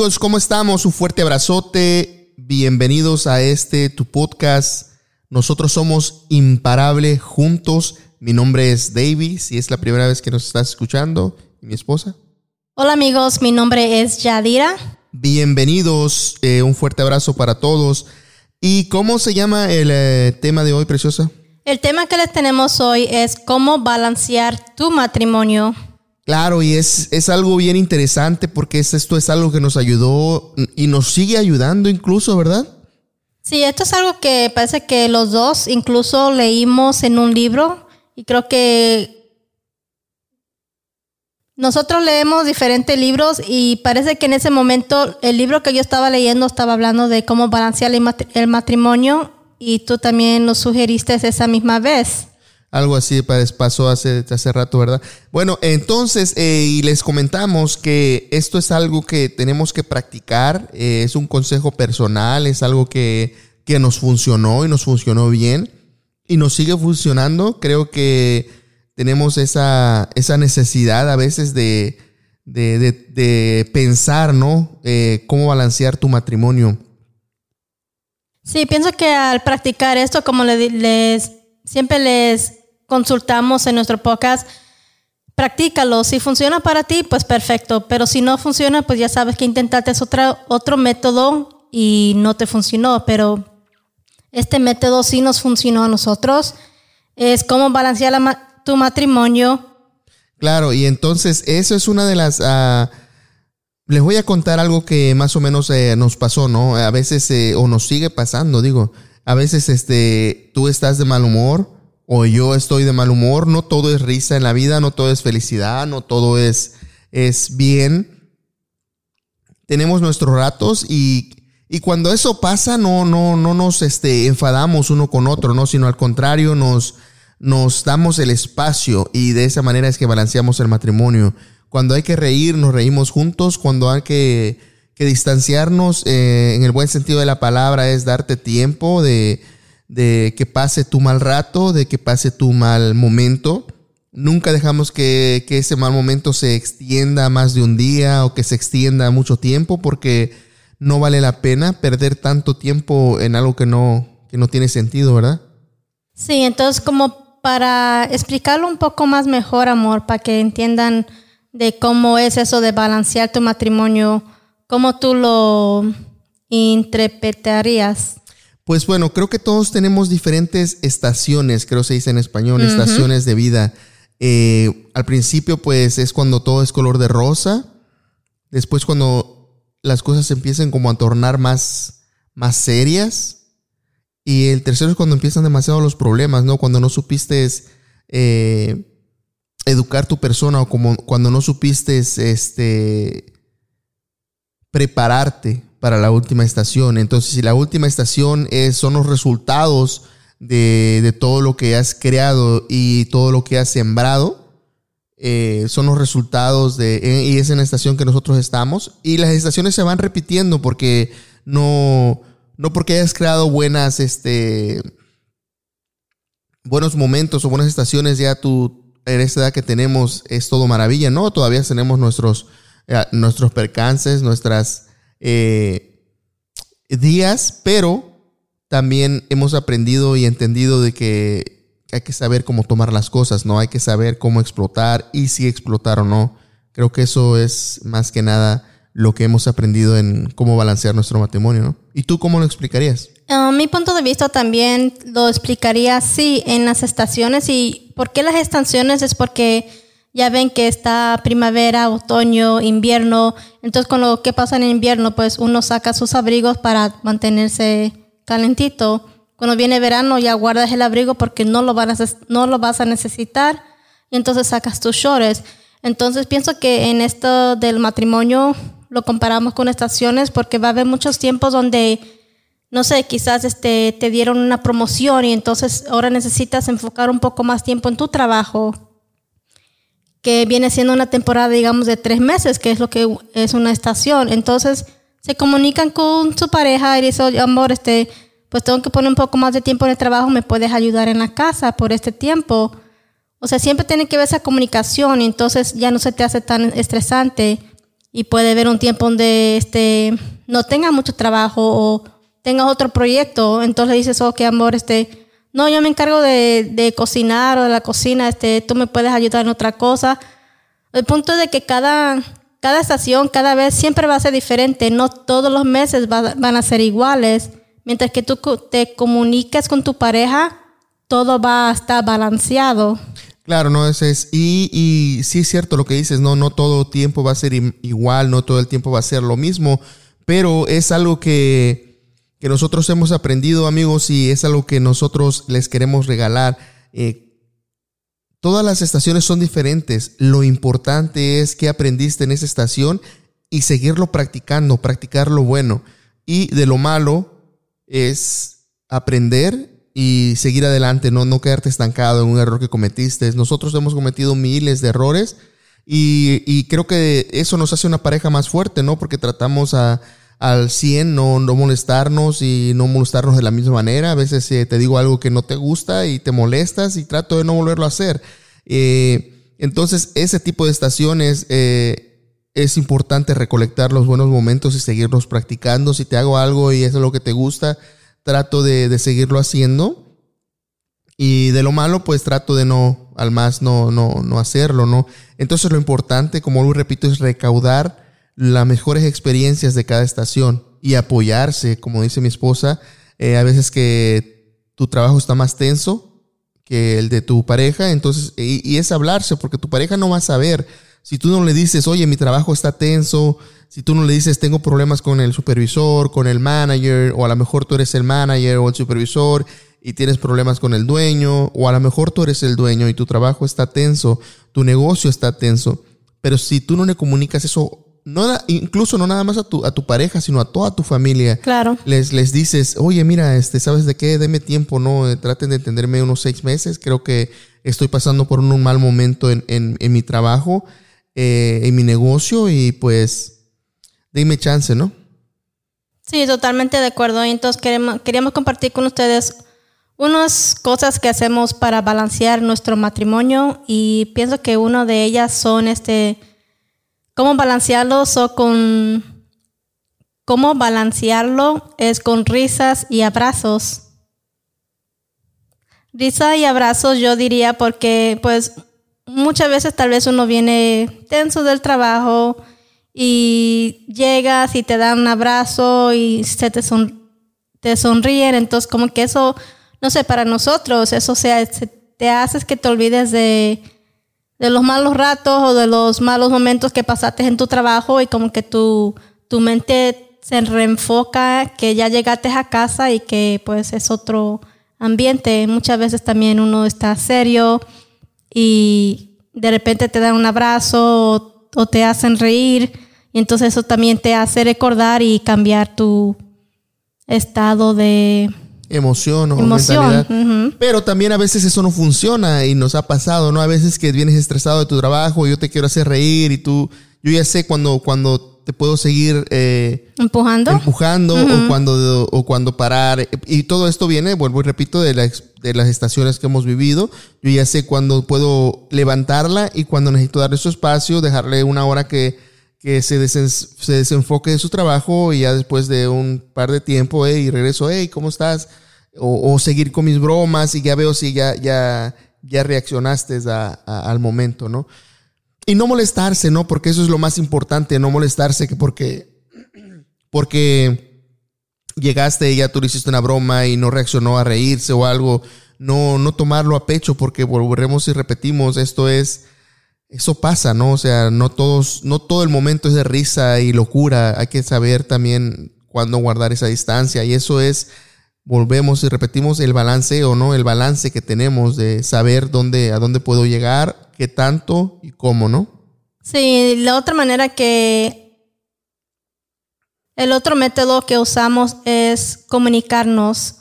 Amigos, ¿cómo estamos? Un fuerte abrazote. Bienvenidos a este tu podcast. Nosotros somos Imparable Juntos. Mi nombre es Davy, si es la primera vez que nos estás escuchando, mi esposa. Hola amigos, mi nombre es Yadira. Bienvenidos, eh, un fuerte abrazo para todos. ¿Y cómo se llama el eh, tema de hoy, preciosa? El tema que les tenemos hoy es cómo balancear tu matrimonio. Claro, y es, es algo bien interesante porque es, esto es algo que nos ayudó y nos sigue ayudando incluso, ¿verdad? Sí, esto es algo que parece que los dos incluso leímos en un libro y creo que nosotros leemos diferentes libros y parece que en ese momento el libro que yo estaba leyendo estaba hablando de cómo balancear el matrimonio y tú también nos sugeriste esa misma vez. Algo así pasó hace, hace rato, ¿verdad? Bueno, entonces, eh, y les comentamos que esto es algo que tenemos que practicar, eh, es un consejo personal, es algo que, que nos funcionó y nos funcionó bien y nos sigue funcionando. Creo que tenemos esa, esa necesidad a veces de, de, de, pensar, ¿no? Eh, cómo balancear tu matrimonio. Sí, pienso que al practicar esto, como les, siempre les consultamos en nuestro podcast, practícalo. Si funciona para ti, pues perfecto. Pero si no funciona, pues ya sabes que intentaste otro, otro método y no te funcionó. Pero este método sí nos funcionó a nosotros. Es cómo balancear tu matrimonio. Claro, y entonces eso es una de las... Uh, les voy a contar algo que más o menos eh, nos pasó, ¿no? A veces, eh, o nos sigue pasando, digo. A veces este, tú estás de mal humor o yo estoy de mal humor, no todo es risa en la vida, no todo es felicidad, no todo es, es bien. Tenemos nuestros ratos y, y cuando eso pasa no, no, no nos este, enfadamos uno con otro, ¿no? sino al contrario nos, nos damos el espacio y de esa manera es que balanceamos el matrimonio. Cuando hay que reír, nos reímos juntos, cuando hay que, que distanciarnos eh, en el buen sentido de la palabra es darte tiempo de de que pase tu mal rato, de que pase tu mal momento. Nunca dejamos que, ese mal momento se extienda más de un día o que se extienda mucho tiempo porque no vale la pena perder tanto tiempo en algo que no, que no tiene sentido, ¿verdad? Sí, entonces como para explicarlo un poco más mejor, amor, para que entiendan de cómo es eso de balancear tu matrimonio, cómo tú lo interpretarías. Pues bueno, creo que todos tenemos diferentes estaciones, creo se dice en español, estaciones de vida. Eh, al principio, pues es cuando todo es color de rosa. Después, cuando las cosas empiezan como a tornar más, más serias. Y el tercero es cuando empiezan demasiado los problemas, ¿no? Cuando no supiste eh, educar tu persona o como cuando no supiste este, prepararte para la última estación. Entonces, si la última estación es, son los resultados de, todo lo que has creado y todo lo que has sembrado, eh, son los resultados de, eh, y es en la estación que nosotros estamos. Y las estaciones se van repitiendo porque no, no porque hayas creado buenas, este, buenos momentos o buenas estaciones, ya tú, en esta edad que tenemos, es todo maravilla. No, todavía tenemos nuestros, eh, nuestros percances, nuestras eh, días, pero también hemos aprendido y entendido de que hay que saber cómo tomar las cosas, ¿no? Hay que saber cómo explotar y si explotar o no. Creo que eso es más que nada lo que hemos aprendido en cómo balancear nuestro matrimonio, ¿no? ¿Y tú cómo lo explicarías? A mi punto de vista también lo explicaría así en las estaciones y por qué las estaciones es porque ya ven que está primavera, otoño, invierno. Entonces, con lo que pasa en invierno, pues uno saca sus abrigos para mantenerse calentito. Cuando viene verano, ya guardas el abrigo porque no lo, vas a, no lo vas a necesitar. Y entonces sacas tus shorts. Entonces, pienso que en esto del matrimonio, lo comparamos con estaciones porque va a haber muchos tiempos donde, no sé, quizás este, te dieron una promoción y entonces ahora necesitas enfocar un poco más tiempo en tu trabajo, que viene siendo una temporada, digamos, de tres meses, que es lo que es una estación. Entonces se comunican con su pareja y dicen, amor, este, pues tengo que poner un poco más de tiempo en el trabajo, me puedes ayudar en la casa por este tiempo. O sea, siempre tiene que ver esa comunicación y entonces ya no se te hace tan estresante y puede haber un tiempo donde este, no tengas mucho trabajo o tengas otro proyecto. Entonces dices, ok, amor, este, no, yo me encargo de, de, cocinar o de la cocina, este, tú me puedes ayudar en otra cosa. El punto es de que cada, cada estación, cada vez siempre va a ser diferente. No todos los meses van a ser iguales. Mientras que tú te comuniques con tu pareja, todo va a estar balanceado. Claro, no, ese es, y, y sí es cierto lo que dices, no, no todo tiempo va a ser igual, no todo el tiempo va a ser lo mismo, pero es algo que, que nosotros hemos aprendido, amigos, y es algo que nosotros les queremos regalar. Eh, todas las estaciones son diferentes, lo importante es que aprendiste en esa estación y seguirlo practicando, practicar lo bueno, y de lo malo es aprender y seguir adelante, no, no quedarte estancado en un error que cometiste. Nosotros hemos cometido miles de errores y, creo que eso nos hace una pareja más fuerte, ¿no? Porque tratamos a, al 100 no, no molestarnos y no molestarnos de la misma manera. A veces eh, te digo algo que no te gusta y te molestas y trato de no volverlo a hacer. Eh, entonces, ese tipo de estaciones eh, es importante recolectar los buenos momentos y seguirlos practicando. Si te hago algo y es lo que te gusta, trato de, seguirlo haciendo. Y de lo malo, pues trato de no, al más no, no, no hacerlo, ¿no? Entonces lo importante, como lo repito, es recaudar las mejores experiencias de cada estación y apoyarse, como dice mi esposa, eh, a veces que tu trabajo está más tenso que el de tu pareja, entonces, y, y, es hablarse, porque tu pareja no va a saber. Si tú no le dices, oye, mi trabajo está tenso, si tú no le dices, tengo problemas con el supervisor, con el manager, o a lo mejor tú eres el manager o el supervisor y tienes problemas con el dueño, o a lo mejor tú eres el dueño y tu trabajo está tenso, tu negocio está tenso. Pero si tú no le comunicas eso, no, incluso no nada más a tu, a tu pareja, sino a toda tu familia. Claro. Les, les dices, oye, mira, este, ¿sabes de qué? Deme tiempo, ¿no? Eh, traten de entenderme unos seis meses. Creo que estoy pasando por un, mal momento en, en, en mi trabajo, eh, en mi negocio y pues dime chance, ¿no? Sí, totalmente de acuerdo. Entonces queremos, queríamos compartir con ustedes unas cosas que hacemos para balancear nuestro matrimonio y pienso que una de ellas son este cómo balancearlo o con cómo balancearlo es con risas y abrazos. Risa y abrazos yo diría porque pues muchas veces tal vez uno viene tenso del trabajo, y llegas y te dan un abrazo y se te, son, te sonríen, entonces como que eso, no sé, para nosotros, eso sea, te haces que te olvides de, de los malos ratos o de los malos momentos que pasaste en tu trabajo y como que tu, tu mente se reenfoca, que ya llegaste a casa y que pues es otro ambiente. Muchas veces también uno está serio y de repente te dan un abrazo o te hacen reír. Y entonces eso también te hace recordar y cambiar tu estado de emoción o mentalidad. Pero también a veces eso no funciona y nos ha pasado, ¿no? A veces que vienes estresado de tu trabajo y yo te quiero hacer reír y tú, yo ya sé cuando, cuando te puedo seguir eh, empujando, empujando o, cuando, o cuando parar. Y todo esto viene, vuelvo y repito, de, de las estaciones que hemos vivido. Yo ya sé cuando puedo levantarla y cuando necesito darle su espacio, dejarle una hora que que se, se desenfoque de su trabajo y ya después de un par de tiempo, y regreso, hey, ¿cómo estás? O, seguir con mis bromas y ya veo si ya, ya, ya reaccionaste al momento, ¿no? Y no molestarse, ¿no? Porque eso es lo más importante, no molestarse que porque, porque llegaste y ya tú hiciste una broma y no reaccionó a reírse o algo, no, no tomarlo a pecho porque volveremos y repetimos, esto es eso pasa, ¿no? O sea, no todos, no todo el momento es de risa y locura. Hay que saber también cuándo guardar esa distancia. Y eso es, volvemos y repetimos el balanceo, ¿no? El balance que tenemos de saber dónde, a dónde puedo llegar, qué tanto y cómo, ¿no? Sí, la otra manera que El otro método que usamos es comunicarnos.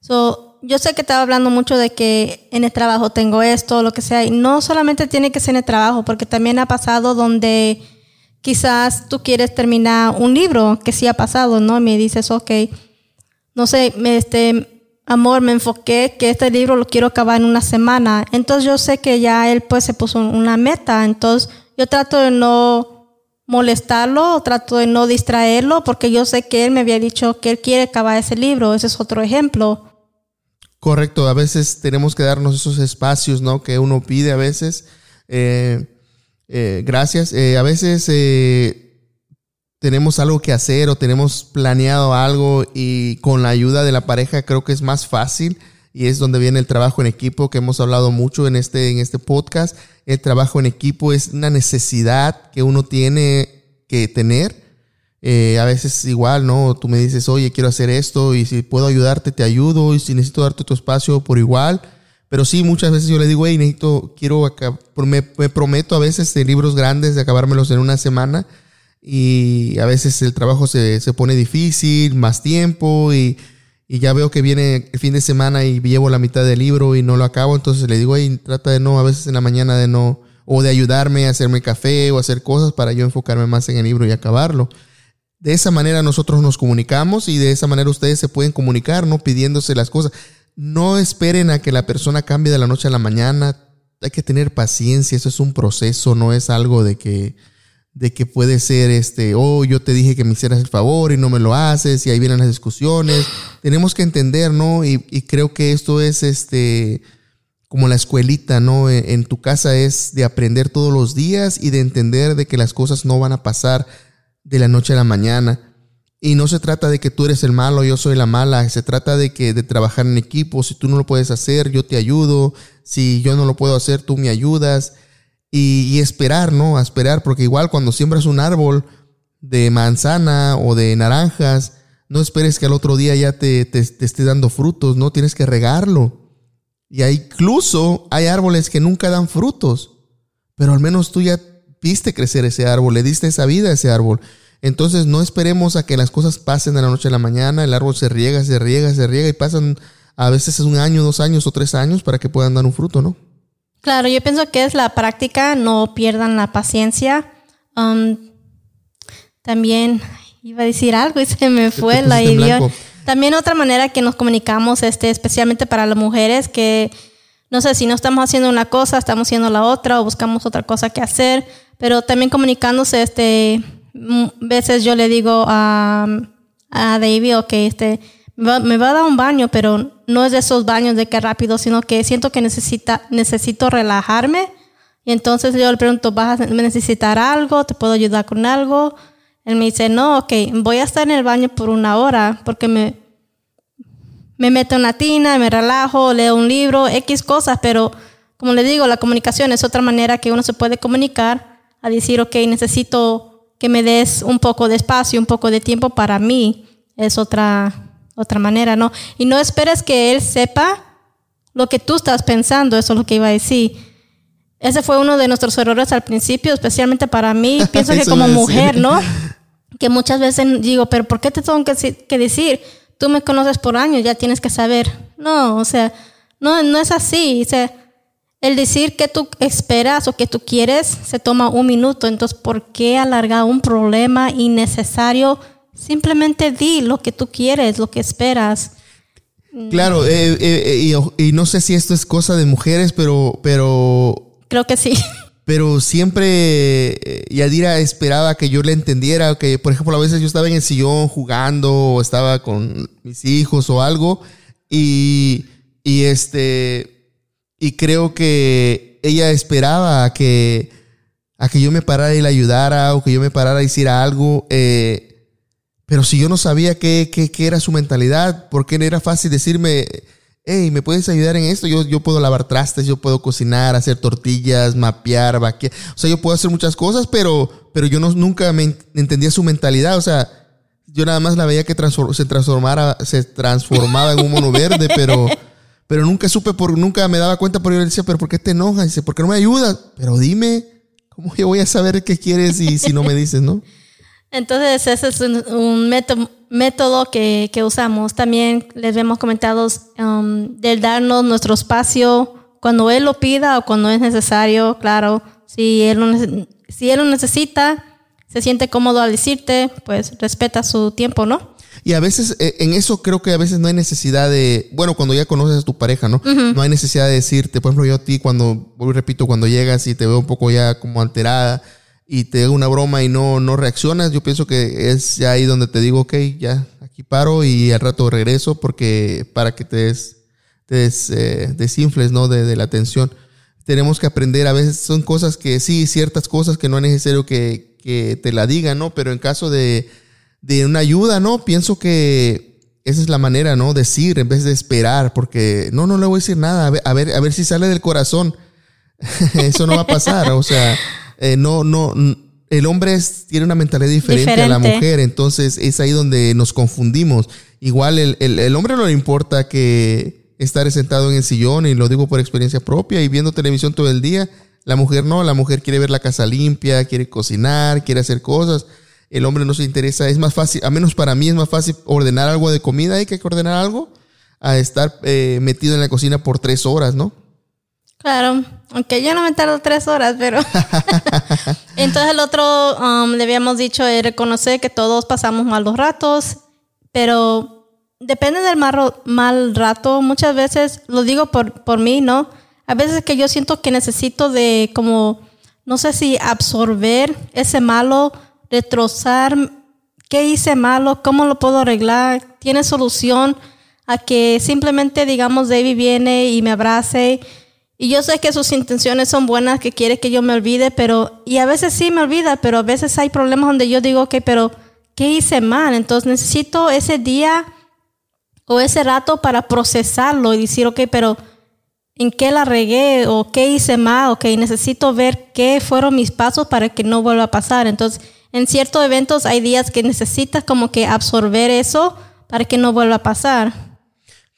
So, yo sé que estaba hablando mucho de que en el trabajo tengo esto, lo que sea, y no solamente tiene que ser en el trabajo, porque también ha pasado donde quizás tú quieres terminar un libro, que sí ha pasado, ¿no? Y me dices, ok, no sé, me, este, amor, me enfoqué que este libro lo quiero acabar en una semana. Entonces yo sé que ya él pues se puso una meta, entonces yo trato de no molestarlo, trato de no distraerlo, porque yo sé que él me había dicho que él quiere acabar ese libro, ese es otro ejemplo. Correcto, a veces tenemos que darnos esos espacios, ¿no? Que uno pide a veces. Eh, eh, gracias. Eh, a veces tenemos algo que hacer o tenemos planeado algo y con la ayuda de la pareja creo que es más fácil y es donde viene el trabajo en equipo que hemos hablado mucho en este, en este podcast. El trabajo en equipo es una necesidad que uno tiene que tener. Eh, a veces igual, ¿no? Tú me dices, oye, quiero hacer esto y si puedo ayudarte, te ayudo y si necesito darte tu espacio por igual. Pero sí, muchas veces yo le digo, hey, necesito, quiero, me, me prometo a veces de libros grandes de acabármelos en una semana y a veces el trabajo se, se pone difícil, más tiempo y, y, ya veo que viene el fin de semana y llevo la mitad del libro y no lo acabo, entonces le digo, hey, trata de no, a veces en la mañana de no, o de ayudarme a hacerme café o hacer cosas para yo enfocarme más en el libro y acabarlo. De esa manera nosotros nos comunicamos y de esa manera ustedes se pueden comunicar, ¿no? Pidiéndose las cosas. No esperen a que la persona cambie de la noche a la mañana. Hay que tener paciencia, eso es un proceso, no es algo de que, de que puede ser este, oh, yo te dije que me hicieras el favor y no me lo haces y ahí vienen las discusiones. Tenemos que entender, ¿no? Y, creo que esto es este, como la escuelita, ¿no? En, en, tu casa es de aprender todos los días y de entender de que las cosas no van a pasar de la noche a la mañana. Y no se trata de que tú eres el malo, yo soy la mala, se trata de que de trabajar en equipo, si tú no lo puedes hacer, yo te ayudo, si yo no lo puedo hacer, tú me ayudas y, esperar, ¿no? A esperar, porque igual cuando siembras un árbol de manzana o de naranjas, no esperes que al otro día ya te, te, esté dando frutos, ¿no? Tienes que regarlo. Y incluso hay árboles que nunca dan frutos, pero al menos tú ya viste crecer ese árbol, le diste esa vida a ese árbol. Entonces no esperemos a que las cosas pasen de la noche a la mañana, el árbol se riega, se riega, se riega y pasan a veces un año, dos años o tres años para que puedan dar un fruto, ¿no? Claro, yo pienso que es la práctica, no pierdan la paciencia. Um, también iba a decir algo y se me fue la idea. También otra manera que nos comunicamos, este, especialmente para las mujeres, que no sé si no estamos haciendo una cosa, estamos haciendo la otra o buscamos otra cosa que hacer, pero también comunicándose, este, veces yo le digo a, a David, ok, este, me va a dar un baño, pero no es de esos baños de que rápido, sino que siento que necesita, necesito relajarme. Y entonces yo le pregunto, ¿vas a necesitar algo? ¿Te puedo ayudar con algo? Él me dice, no, ok, voy a estar en el baño por una hora porque me, me meto en la tina, me relajo, leo un libro, X cosas, pero como le digo, la comunicación es otra manera que uno se puede comunicar a decir, ok, necesito que me des un poco de espacio, un poco de tiempo para mí. Es otra, otra manera, ¿no? Y no esperes que él sepa lo que tú estás pensando, eso es lo que iba a decir. Ese fue uno de nuestros errores al principio, especialmente para mí. Pienso que como mujer, ¿no? Que muchas veces digo, pero ¿por qué te tengo que decir? Tú me conoces por años, ya tienes que saber. No, o sea, no, no es así. O sea, el decir que tú esperas o que tú quieres se toma un minuto. Entonces, ¿por qué alargar un problema innecesario? Simplemente di lo que tú quieres, lo que esperas. Claro, eh, eh, eh, y, no sé si esto es cosa de mujeres, pero, pero... Creo que sí. Pero siempre Yadira esperaba que yo le entendiera, que por ejemplo a veces yo estaba en el sillón jugando o estaba con mis hijos o algo y, y este, y creo que ella esperaba que, a que yo me parara y la ayudara o que yo me parara y hiciera algo. Eh, pero si yo no sabía qué, qué, era su mentalidad, ¿por qué no era fácil decirme, hey, ¿me puedes ayudar en esto? Yo, yo puedo lavar trastes, yo puedo cocinar, hacer tortillas, mapear, vaquear. O sea, yo puedo hacer muchas cosas, pero, pero yo no, nunca me entendía su mentalidad. O sea, yo nada más la veía que se transformara, se transformaba en un mono verde, pero, pero nunca supe, por, nunca me daba cuenta, por yo le decía, pero ¿por qué te enojas? Dice, ¿por qué no me ayudas? Pero dime, ¿cómo yo voy a saber qué quieres y si no me dices, no? Entonces, ese es un, un método, método que, que, usamos. También les hemos comentado um, del darnos nuestro espacio cuando Él lo pida o cuando es necesario, claro. Si Él lo, si él lo necesita, se siente cómodo al decirte, pues respeta su tiempo, ¿no? Y a veces, eh, en eso creo que a veces no hay necesidad de, bueno, cuando ya conoces a tu pareja, ¿no? No hay necesidad de decirte, por ejemplo, yo a ti cuando, repito, cuando llegas y te veo un poco ya como alterada y te hago una broma y no, no reaccionas, yo pienso que es ya ahí donde te digo, ok, ya, aquí paro y al rato regreso porque para que te, des, te eh, desinfles, ¿no? De, de la tensión. Tenemos que aprender, a veces son cosas que sí, ciertas cosas que no es necesario que, que te la digan, ¿no? Pero en caso de de una ayuda, ¿no? Pienso que esa es la manera, ¿no? Decir en vez de esperar, porque no, no le voy a decir nada, a ver, a ver, a ver si sale del corazón. Eso no va a pasar, o sea, eh, no, no, el hombre tiene una mentalidad diferente, a la mujer, entonces es ahí donde nos confundimos. Igual el, el, hombre no le importa que estar sentado en el sillón, y lo digo por experiencia propia, y viendo televisión todo el día. La mujer no, la mujer quiere ver la casa limpia, quiere cocinar, quiere hacer cosas el hombre no se interesa, es más fácil, a menos para mí es más fácil ordenar algo de comida, hay que ordenar algo, a estar eh, metido en la cocina por tres horas, ¿no? Claro, aunque yo no me tardo tres horas, pero... Entonces el otro, um, le habíamos dicho, es reconocer que todos pasamos malos ratos, pero depende del mal, mal rato. Muchas veces, lo digo por, por mí, ¿no? A veces que yo siento que necesito de como, no sé si absorber ese malo retrozar qué hice malo, cómo lo puedo arreglar, tiene solución a que simplemente digamos David viene y me abrace y yo sé que sus intenciones son buenas, que quiere que yo me olvide, pero y a veces sí me olvida, pero a veces hay problemas donde yo digo, ok, pero ¿qué hice mal? Entonces necesito ese día o ese rato para procesarlo y decir, ok, pero ¿en qué la regué? ¿O qué hice mal? Ok, necesito ver qué fueron mis pasos para que no vuelva a pasar. Entonces, en ciertos eventos hay días que necesitas como que absorber eso para que no vuelva a pasar.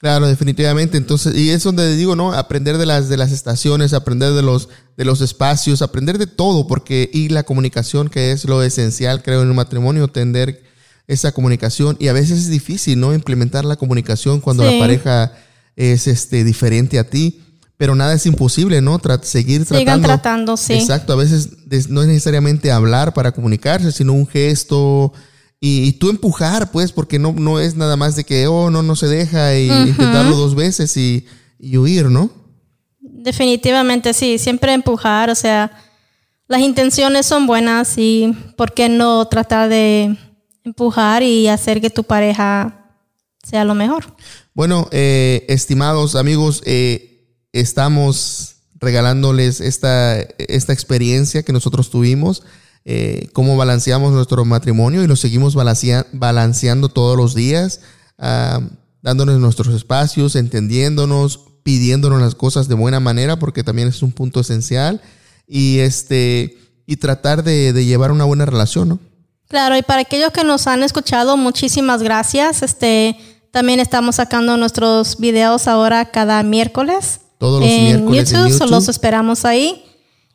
Claro, definitivamente. Entonces, y es donde digo, ¿no? Aprender de las, de las estaciones, aprender de los, de los espacios, aprender de todo, porque, y la comunicación, que es lo esencial, creo, en un matrimonio, tender esa comunicación. Y a veces es difícil, ¿no? Implementar la comunicación cuando la pareja es este, diferente a ti pero nada es imposible, ¿no? seguir tratando. Sigan tratando, sí. Exacto, a veces no es necesariamente hablar para comunicarse, sino un gesto y, tú empujar, pues, porque no, no es nada más de que, oh, no, no se deja y intentarlo dos veces y, y huir, ¿no? Definitivamente sí, siempre empujar, o sea, las intenciones son buenas y ¿por qué no tratar de empujar y hacer que tu pareja sea lo mejor? Bueno, eh, estimados amigos, eh, estamos regalándoles esta, esta experiencia que nosotros tuvimos, eh, cómo balanceamos nuestro matrimonio y lo seguimos balanceando todos los días, ah, dándonos nuestros espacios, entendiéndonos, pidiéndonos las cosas de buena manera, porque también es un punto esencial, y, este, y tratar de, de llevar una buena relación, ¿no? Claro, y para aquellos que nos han escuchado, muchísimas gracias. Este, también estamos sacando nuestros videos ahora cada miércoles. Todos los miércoles en YouTube. Los esperamos ahí.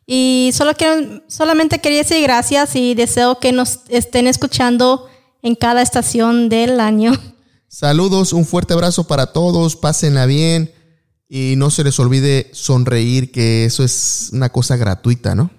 Y solo quiero, solamente quería decir gracias y deseo que nos estén escuchando en cada estación del año. Saludos, un fuerte abrazo para todos, pásenla bien y no se les olvide sonreír, que eso es una cosa gratuita, ¿no?